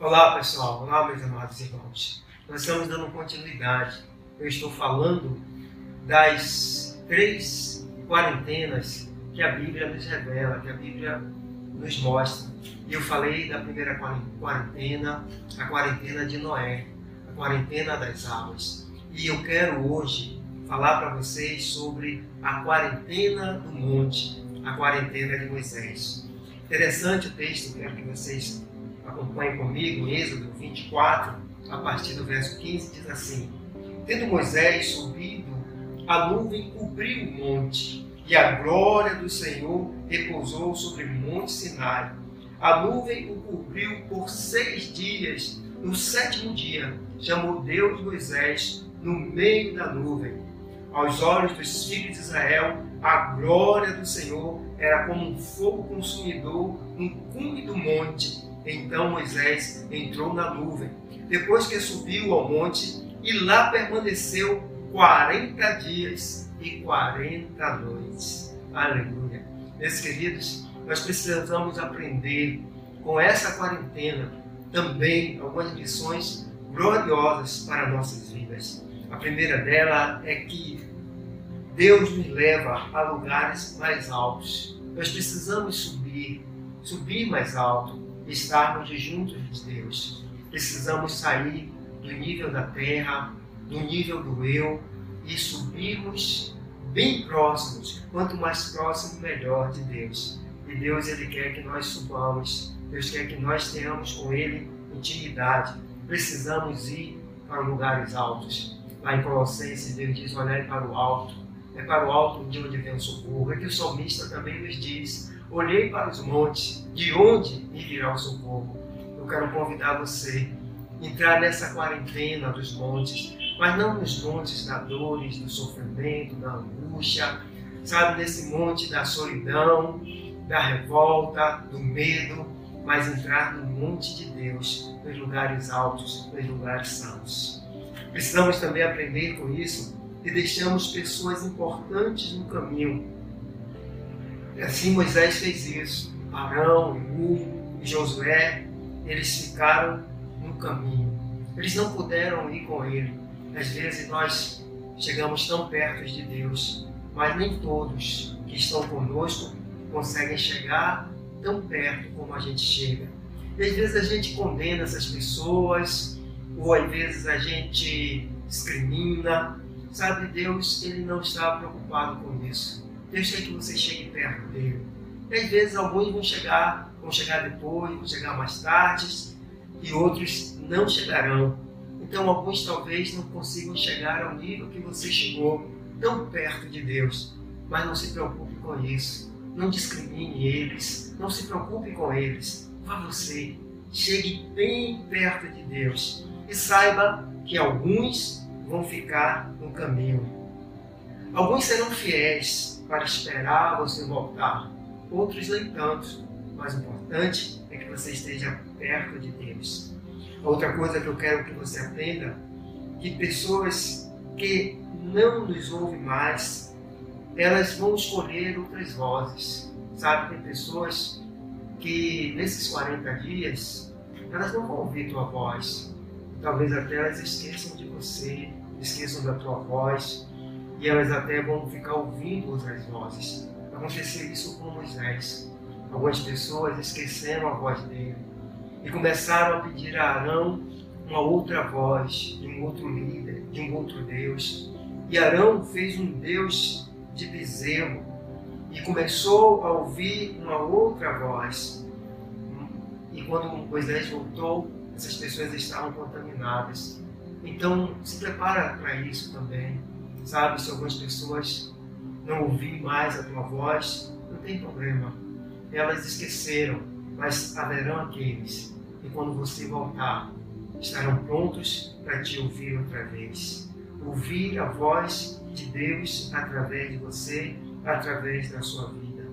Olá pessoal, olá meus amados irmãos. Nós estamos dando continuidade. Eu estou falando das três quarentenas que a Bíblia nos revela, que a Bíblia nos mostra. E eu falei da primeira quarentena, a quarentena de Noé, a quarentena das águas. E eu quero hoje falar para vocês sobre a quarentena do monte, a quarentena de Moisés. Interessante o texto, quero que vocês acompanhem comigo, Êxodo 24, a partir do verso 15, diz assim: Tendo Moisés subido, a nuvem cobriu o monte, e a glória do Senhor repousou sobre o monte Sinai. A nuvem o cobriu por seis dias. No sétimo dia, chamou Deus Moisés no meio da nuvem. Aos olhos dos filhos de Israel, a glória do Senhor era como um fogo consumidor no cume do monte. Então Moisés entrou na nuvem, depois que subiu ao monte, e lá permaneceu quarenta dias e quarenta noites. Aleluia. Meus queridos, nós precisamos aprender com essa quarentena também algumas lições gloriosas para nossas vidas. A primeira dela é que Deus nos leva a lugares mais altos. Nós precisamos subir, subir mais alto, estarmos juntos de Deus. Precisamos sair do nível da terra, do nível do eu e subirmos bem próximos. Quanto mais próximo, melhor de Deus. E Deus ele quer que nós subamos. Deus quer que nós tenhamos com Ele intimidade. Precisamos ir para lugares altos. Lá em Colossenses, Deus diz: olhar para o alto. É para o alto de onde vem o socorro. É que o salmista também nos diz: olhei para os montes, de onde me virá o socorro. Eu quero convidar você a entrar nessa quarentena dos montes, mas não nos montes da dores, do sofrimento, da angústia, sabe, nesse monte da solidão, da revolta, do medo, mas entrar no monte de Deus, nos lugares altos, nos lugares santos. Precisamos também aprender com isso e deixamos pessoas importantes no caminho. E assim Moisés fez isso. Arão, Egu e Josué, eles ficaram no caminho. Eles não puderam ir com ele. Às vezes nós chegamos tão perto de Deus, mas nem todos que estão conosco conseguem chegar tão perto como a gente chega. E às vezes a gente condena essas pessoas, ou às vezes a gente discrimina. Sabe, Deus ele não está preocupado com isso. Deus quer que você chegue perto dele. E às vezes alguns vão chegar, vão chegar depois, vão chegar mais tarde, e outros não chegarão. Então alguns talvez não consigam chegar ao nível que você chegou, tão perto de Deus. Mas não se preocupe com isso. Não discrimine eles, não se preocupe com eles. Vá você, chegue bem perto de Deus e saiba que alguns vão ficar no caminho. Alguns serão fiéis para esperar você voltar, outros nem tanto. Mas o importante é que você esteja perto de Deus. Outra coisa que eu quero que você aprenda, que pessoas que não nos ouvem mais, elas vão escolher outras vozes. Sabe, tem pessoas que nesses 40 dias, elas não vão ouvir tua voz, talvez até elas esqueçam de você, esqueçam da tua voz, e elas até vão ficar ouvindo outras vozes. Aconteceu isso com Moisés. Algumas pessoas esqueceram a voz dele e começaram a pedir a Arão uma outra voz, de um outro líder, de um outro Deus. E Arão fez um Deus de bezerro e começou a ouvir uma outra voz. E quando Moisés voltou, essas pessoas estavam contaminadas. Então, se prepara para isso também. Sabe, se algumas pessoas não ouvirem mais a tua voz, não tem problema. Elas esqueceram, mas haverão aqueles que quando você voltar, estarão prontos para te ouvir outra vez. Ouvir a voz de Deus através de você, através da sua vida.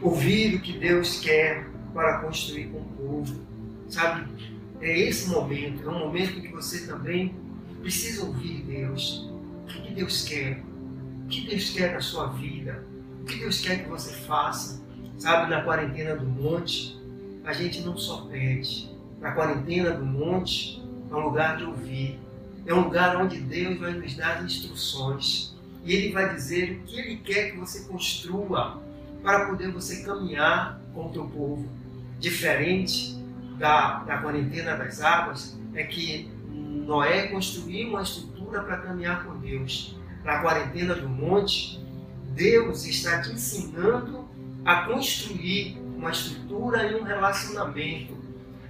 Ouvir o que Deus quer para construir com o povo. Sabe? É esse momento, é um momento que você também precisa ouvir Deus. O que Deus quer? O que Deus quer na sua vida? O que Deus quer que você faça? Sabe, na quarentena do monte, a gente não só pede. A quarentena do monte é um lugar de ouvir. É um lugar onde Deus vai nos dar instruções. E Ele vai dizer o que Ele quer que você construa para poder você caminhar com o teu povo. Diferente da, da quarentena das águas, é que Noé construiu uma estrutura para caminhar com Deus. Na quarentena do monte, Deus está te ensinando a construir uma estrutura e um relacionamento,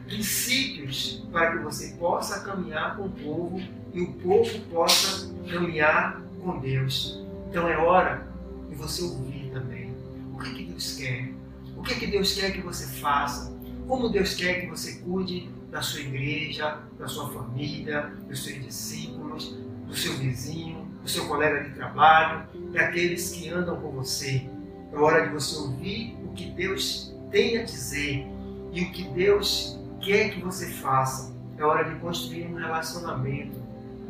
princípios para que você possa caminhar com o povo e o povo possa caminhar com Deus. Então é hora de você ouvir também. O que, que Deus quer, o que, que Deus quer que você faça, como Deus quer que você cuide da sua igreja, da sua família, dos seus discípulos, do seu vizinho, do seu colega de trabalho, daqueles que andam com você. É hora de você ouvir o que Deus tem a dizer e o que Deus quer que você faça. É hora de construir um relacionamento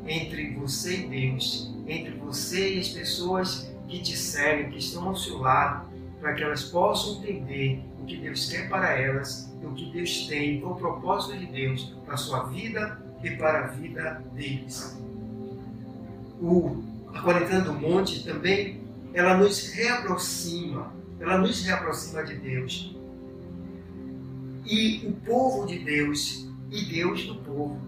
entre você e Deus, entre você e as pessoas que te seguem, que estão ao seu lado, para que elas possam entender o que Deus quer para elas e o que Deus tem, o propósito de Deus para a sua vida e para a vida deles. O, a quarentena do monte também, ela nos reaproxima, ela nos reaproxima de Deus. E o povo de Deus e Deus do povo.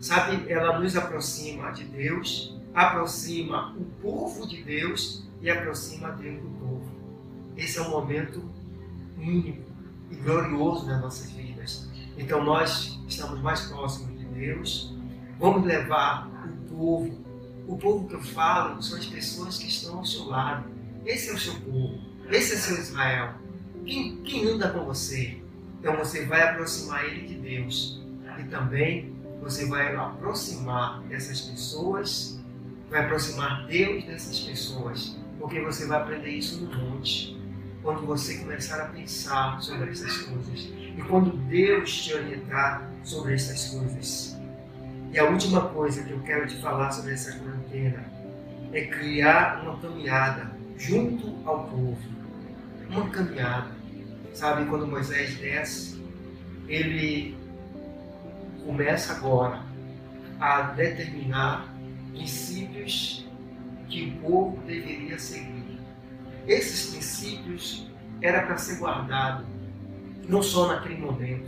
Sabe, ela nos aproxima de Deus, aproxima o povo de Deus e aproxima Deus do povo. Esse é um momento único e glorioso nas nossas vidas. Então nós estamos mais próximos de Deus. Vamos levar o povo. O povo que eu falo são as pessoas que estão ao seu lado. Esse é o seu povo. Esse é seu Israel. Quem, quem anda com você? Então você vai aproximar ele de Deus. E também você vai aproximar dessas pessoas, vai aproximar Deus dessas pessoas, porque você vai aprender isso no monte quando você começar a pensar sobre essas coisas e quando Deus te orientar sobre essas coisas. E a última coisa que eu quero te falar sobre essa quarentena é criar uma caminhada junto ao povo. Uma caminhada. Sabe, quando Moisés desce, ele começa agora a determinar princípios que o povo deveria seguir esses princípios era para ser guardado, não só naquele momento,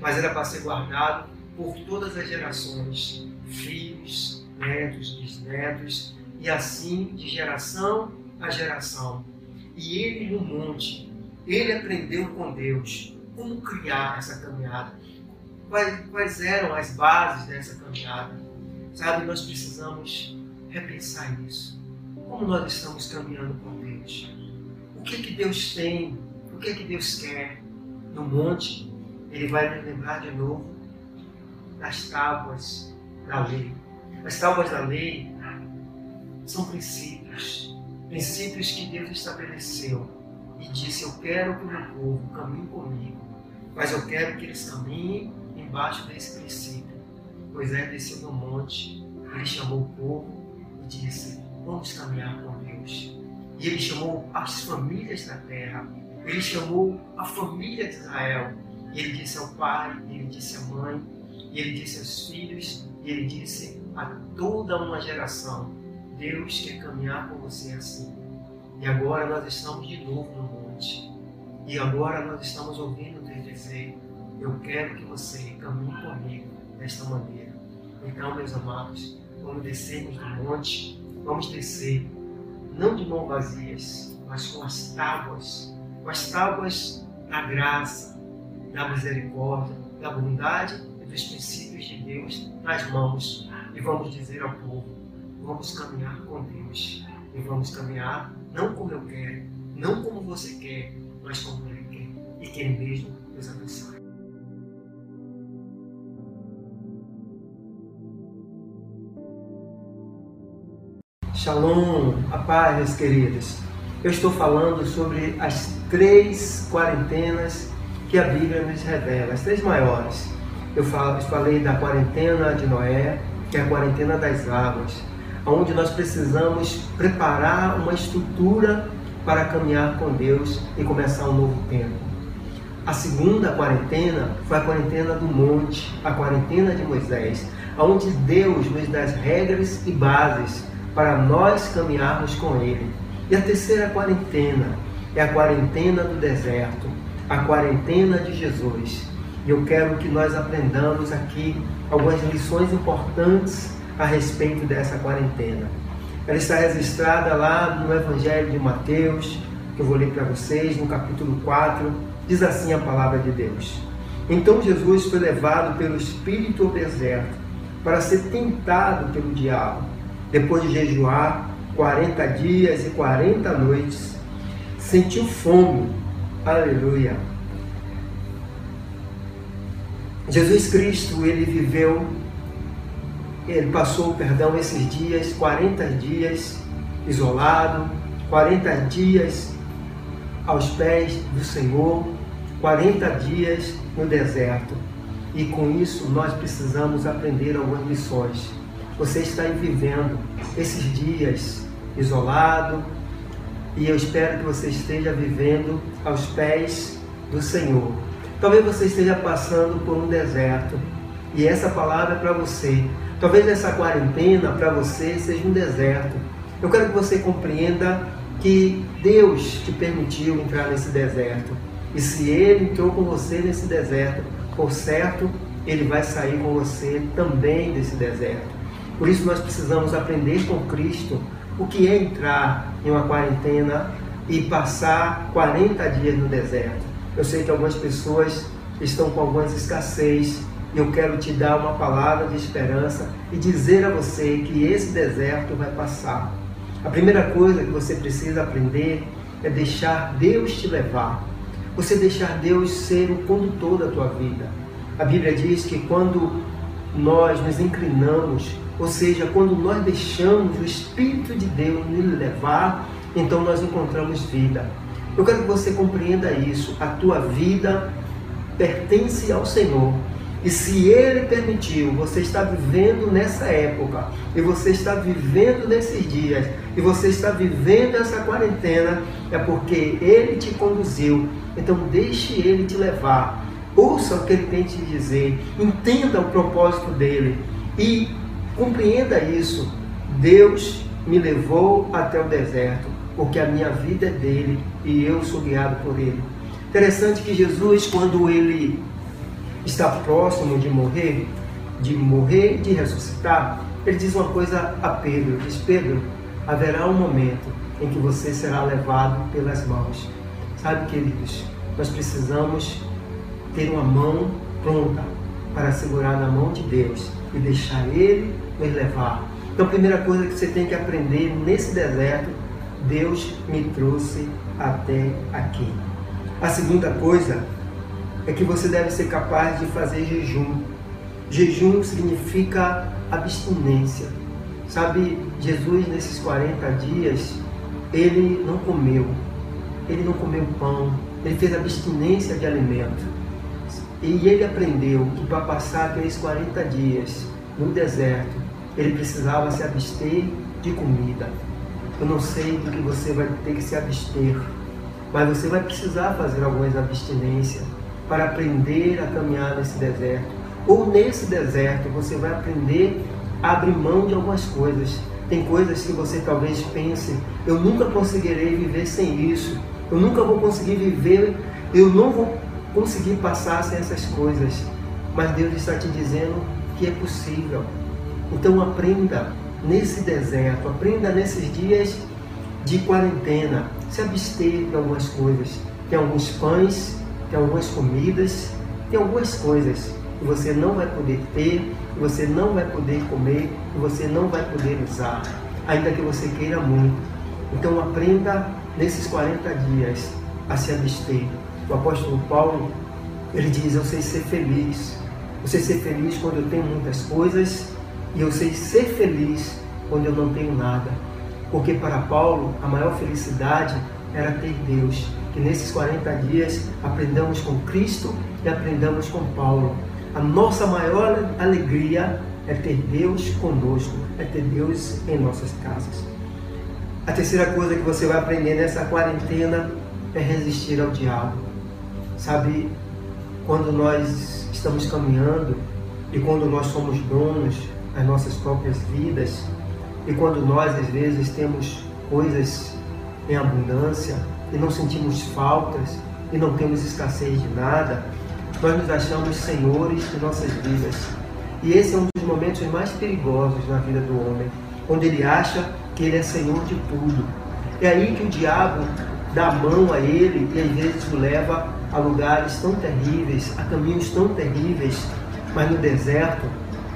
mas era para ser guardado por todas as gerações, filhos, netos, bisnetos, e assim de geração a geração. E ele no monte, ele aprendeu com Deus como criar essa caminhada, quais, quais eram as bases dessa caminhada. Sabe, nós precisamos repensar isso. Como nós estamos caminhando com Deus? O que que Deus tem? O que que Deus quer? No monte, Ele vai nos lembrar de novo das tábuas da lei. As tábuas da lei são princípios, princípios que Deus estabeleceu e disse: Eu quero que o meu povo caminhe comigo, mas eu quero que eles caminhem embaixo desse princípio. Moisés desceu no monte, ele chamou o povo e disse: Vamos caminhar com Deus. E ele chamou as famílias da terra. Ele chamou a família de Israel. E ele disse ao pai, ele disse à mãe, e ele disse aos filhos, e ele disse a toda uma geração: Deus quer caminhar com você assim. E agora nós estamos de novo no monte. E agora nós estamos ouvindo Deus dizer: Eu quero que você caminhe comigo desta maneira. Então, meus amados, vamos descermos do monte, vamos descer não de mãos vazias, mas com as tábuas, com as tábuas da graça, da misericórdia, da bondade dos princípios de Deus nas mãos. E vamos dizer ao povo: vamos caminhar com Deus. E vamos caminhar não como eu quero, não como você quer, mas como Ele quer. E que Ele mesmo nos abençoe. Shalom, a paz, meus queridos. Eu estou falando sobre as três quarentenas que a Bíblia nos revela, as três maiores. Eu falei da quarentena de Noé, que é a quarentena das águas, onde nós precisamos preparar uma estrutura para caminhar com Deus e começar um novo tempo. A segunda quarentena foi a quarentena do monte, a quarentena de Moisés, onde Deus nos dá as regras e bases para nós caminharmos com Ele. E a terceira quarentena é a quarentena do deserto, a quarentena de Jesus. E eu quero que nós aprendamos aqui algumas lições importantes a respeito dessa quarentena. Ela está registrada lá no Evangelho de Mateus, que eu vou ler para vocês, no capítulo 4, Diz assim a palavra de Deus. Então Jesus foi levado pelo Espírito ao deserto para ser tentado pelo diabo. Depois de jejuar 40 dias e 40 noites, sentiu fome. Aleluia. Jesus Cristo, ele viveu, ele passou, perdão, esses dias, 40 dias isolado, 40 dias aos pés do Senhor, 40 dias no deserto. E com isso nós precisamos aprender algumas lições. Você está vivendo esses dias isolado e eu espero que você esteja vivendo aos pés do Senhor. Talvez você esteja passando por um deserto e essa palavra é para você. Talvez essa quarentena para você seja um deserto. Eu quero que você compreenda que Deus te permitiu entrar nesse deserto. E se Ele entrou com você nesse deserto, por certo, Ele vai sair com você também desse deserto. Por isso nós precisamos aprender com Cristo o que é entrar em uma quarentena e passar 40 dias no deserto. Eu sei que algumas pessoas estão com algumas escassez e eu quero te dar uma palavra de esperança e dizer a você que esse deserto vai passar. A primeira coisa que você precisa aprender é deixar Deus te levar. Você deixar Deus ser o condutor da tua vida. A Bíblia diz que quando nós nos inclinamos, ou seja, quando nós deixamos o Espírito de Deus nos levar, então nós encontramos vida. Eu quero que você compreenda isso. A tua vida pertence ao Senhor. E se Ele permitiu, você está vivendo nessa época, e você está vivendo nesses dias, e você está vivendo essa quarentena, é porque Ele te conduziu. Então deixe Ele te levar. Ouça o que Ele tem te dizer, entenda o propósito dele e compreenda isso. Deus me levou até o deserto, porque a minha vida é dele e eu sou guiado por ele. Interessante que Jesus, quando ele está próximo de morrer, de morrer de ressuscitar, ele diz uma coisa a Pedro, diz Pedro, haverá um momento em que você será levado pelas mãos. Sabe, queridos, nós precisamos ter uma mão pronta para segurar na mão de Deus e deixar Ele nos levar. Então, a primeira coisa que você tem que aprender nesse deserto, Deus me trouxe até aqui. A segunda coisa é que você deve ser capaz de fazer jejum. Jejum significa abstinência. Sabe, Jesus nesses 40 dias, ele não comeu. Ele não comeu pão, ele fez abstinência de alimento. E ele aprendeu que para passar aqueles 40 dias no deserto, ele precisava se abster de comida. Eu não sei do que você vai ter que se abster, mas você vai precisar fazer algumas abstinências para aprender a caminhar nesse deserto. Ou nesse deserto você vai aprender a abrir mão de algumas coisas. Tem coisas que você talvez pense, eu nunca conseguirei viver sem isso. Eu nunca vou conseguir viver, eu não vou conseguir passar sem essas coisas. Mas Deus está te dizendo que é possível. Então aprenda nesse deserto, aprenda nesses dias de quarentena, se abster de algumas coisas. Tem alguns pães tem algumas comidas, tem algumas coisas que você não vai poder ter, que você não vai poder comer, que você não vai poder usar, ainda que você queira muito. Então aprenda nesses 40 dias a se abster. O apóstolo Paulo, ele diz, eu sei ser feliz. Eu sei ser feliz quando eu tenho muitas coisas e eu sei ser feliz quando eu não tenho nada. Porque para Paulo, a maior felicidade era ter Deus que nesses 40 dias aprendamos com Cristo e aprendamos com Paulo. A nossa maior alegria é ter Deus conosco, é ter Deus em nossas casas. A terceira coisa que você vai aprender nessa quarentena é resistir ao diabo. Sabe, quando nós estamos caminhando e quando nós somos donos das nossas próprias vidas e quando nós às vezes temos coisas em abundância e não sentimos faltas e não temos escassez de nada, nós nos achamos senhores de nossas vidas. E esse é um dos momentos mais perigosos na vida do homem, onde ele acha que ele é senhor de tudo. É aí que o diabo dá a mão a ele e às vezes o leva a lugares tão terríveis, a caminhos tão terríveis, mas no deserto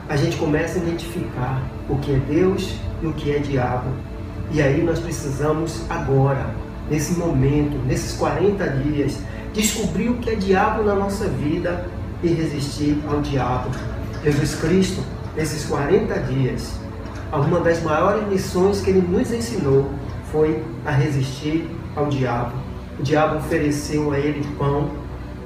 a gente começa a identificar o que é Deus e o que é diabo. E aí nós precisamos agora, nesse momento, nesses 40 dias, descobrir o que é diabo na nossa vida e resistir ao diabo. Jesus Cristo, nesses 40 dias, uma das maiores lições que ele nos ensinou foi a resistir ao diabo. O diabo ofereceu a ele pão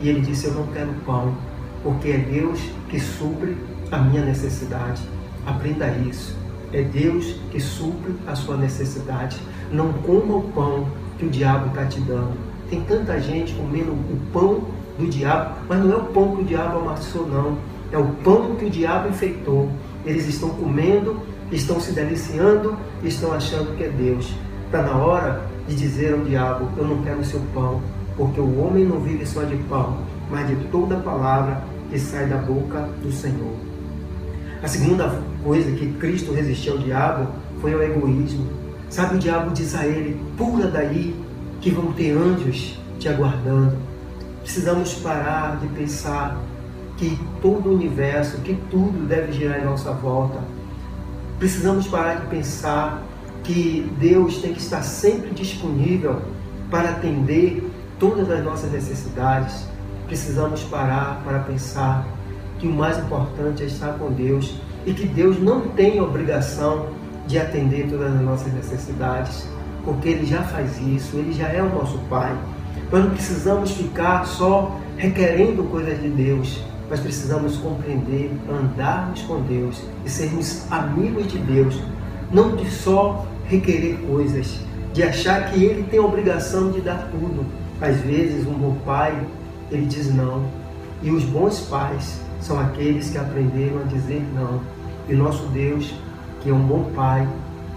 e ele disse: Eu não quero pão, porque é Deus que supre a minha necessidade. Aprenda isso. É Deus que supre a sua necessidade. Não coma o pão que o diabo está te dando. Tem tanta gente comendo o pão do diabo, mas não é o pão que o diabo amassou, não. É o pão que o diabo enfeitou. Eles estão comendo, estão se deliciando, estão achando que é Deus. Está na hora de dizer ao diabo: Eu não quero o seu pão, porque o homem não vive só de pão, mas de toda palavra que sai da boca do Senhor. A segunda coisa que Cristo resistiu ao diabo foi o egoísmo. Sabe, o diabo diz a ele: pula daí, que vão ter anjos te aguardando. Precisamos parar de pensar que todo o universo, que tudo deve girar em nossa volta. Precisamos parar de pensar que Deus tem que estar sempre disponível para atender todas as nossas necessidades. Precisamos parar para pensar que o mais importante é estar com Deus e que Deus não tem obrigação de atender todas as nossas necessidades, porque Ele já faz isso, Ele já é o nosso Pai. Nós não precisamos ficar só requerendo coisas de Deus, mas precisamos compreender, andarmos com Deus e sermos amigos de Deus, não de só requerer coisas, de achar que Ele tem a obrigação de dar tudo. Às vezes, um bom pai, ele diz não. E os bons pais são aqueles que aprenderam a dizer não. E nosso Deus, que é um bom Pai,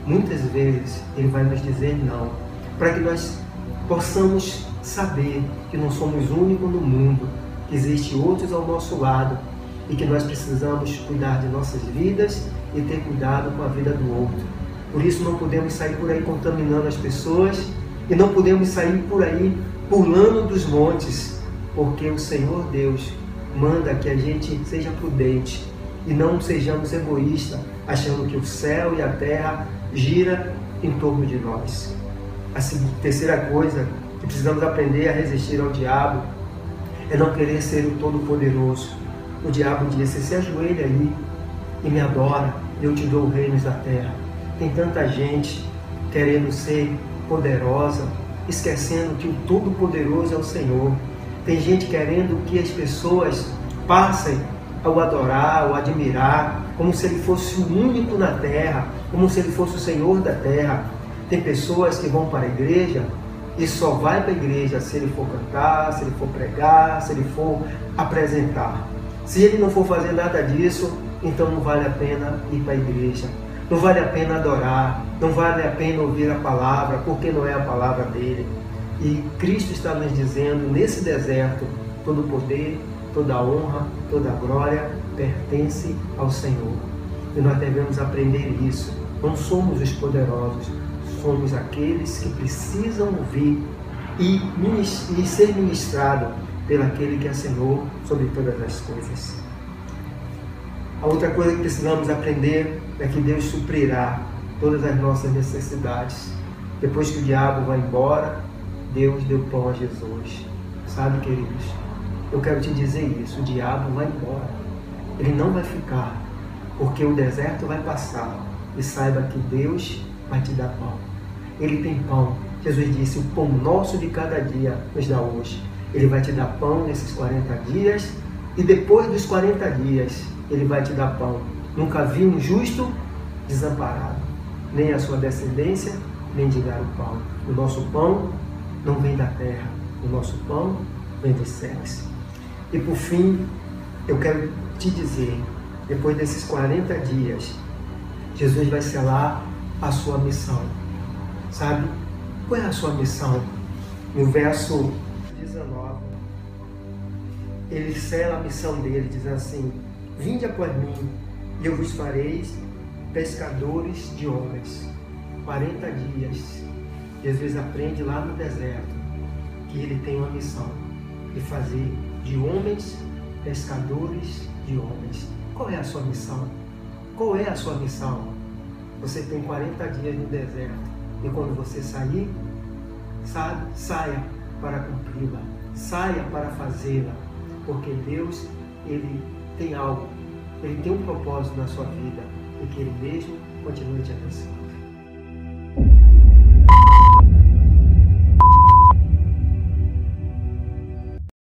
muitas vezes Ele vai nos dizer não, para que nós possamos saber que não somos únicos no mundo, que existem outros ao nosso lado e que nós precisamos cuidar de nossas vidas e ter cuidado com a vida do outro. Por isso não podemos sair por aí contaminando as pessoas e não podemos sair por aí pulando dos montes, porque o Senhor Deus manda que a gente seja prudente e não sejamos egoístas, achando que o céu e a terra gira em torno de nós. A terceira coisa que precisamos aprender a resistir ao diabo é não querer ser o Todo-Poderoso. O diabo disse: se ajoelha aí e me adora, eu te dou reinos da terra. Tem tanta gente querendo ser poderosa, esquecendo que o Todo-Poderoso é o Senhor. Tem gente querendo que as pessoas passem a o adorar, o admirar, como se ele fosse o único na terra, como se ele fosse o Senhor da terra. Tem pessoas que vão para a igreja e só vai para a igreja se ele for cantar, se ele for pregar, se ele for apresentar. Se ele não for fazer nada disso, então não vale a pena ir para a igreja. Não vale a pena adorar, não vale a pena ouvir a palavra, porque não é a palavra dele. E Cristo está nos dizendo nesse deserto: todo poder, toda honra, toda glória pertence ao Senhor. E nós devemos aprender isso. Não somos os poderosos, somos aqueles que precisam ouvir e, e ser ministrado pelaquele que é Senhor sobre todas as coisas. A outra coisa que precisamos aprender é que Deus suprirá todas as nossas necessidades. Depois que o diabo vai embora, Deus deu pão a Jesus. Sabe, queridos? Eu quero te dizer isso: o diabo vai embora. Ele não vai ficar, porque o deserto vai passar. E saiba que Deus vai te dar pão. Ele tem pão. Jesus disse: O pão nosso de cada dia nos dá hoje. Ele vai te dar pão nesses 40 dias. E depois dos 40 dias, ele vai te dar pão. Nunca vi um justo desamparado, nem a sua descendência, nem de dar o pão. O nosso pão não vem da terra. O nosso pão vem dos céus. E por fim, eu quero te dizer, depois desses 40 dias, Jesus vai selar a sua missão. Sabe? Qual é a sua missão? No verso 19, ele sela a missão dele, dizendo assim: Vinde após mim, e eu vos farei pescadores de homens. 40 dias. Jesus aprende lá no deserto que ele tem uma missão de fazer de homens pescadores de homens. Qual é a sua missão? Qual é a sua missão? Você tem 40 dias no deserto e quando você sair, sabe, saia para cumpri-la, saia para fazê-la, porque Deus ele tem algo, ele tem um propósito na sua vida e que ele mesmo continue te abençoando.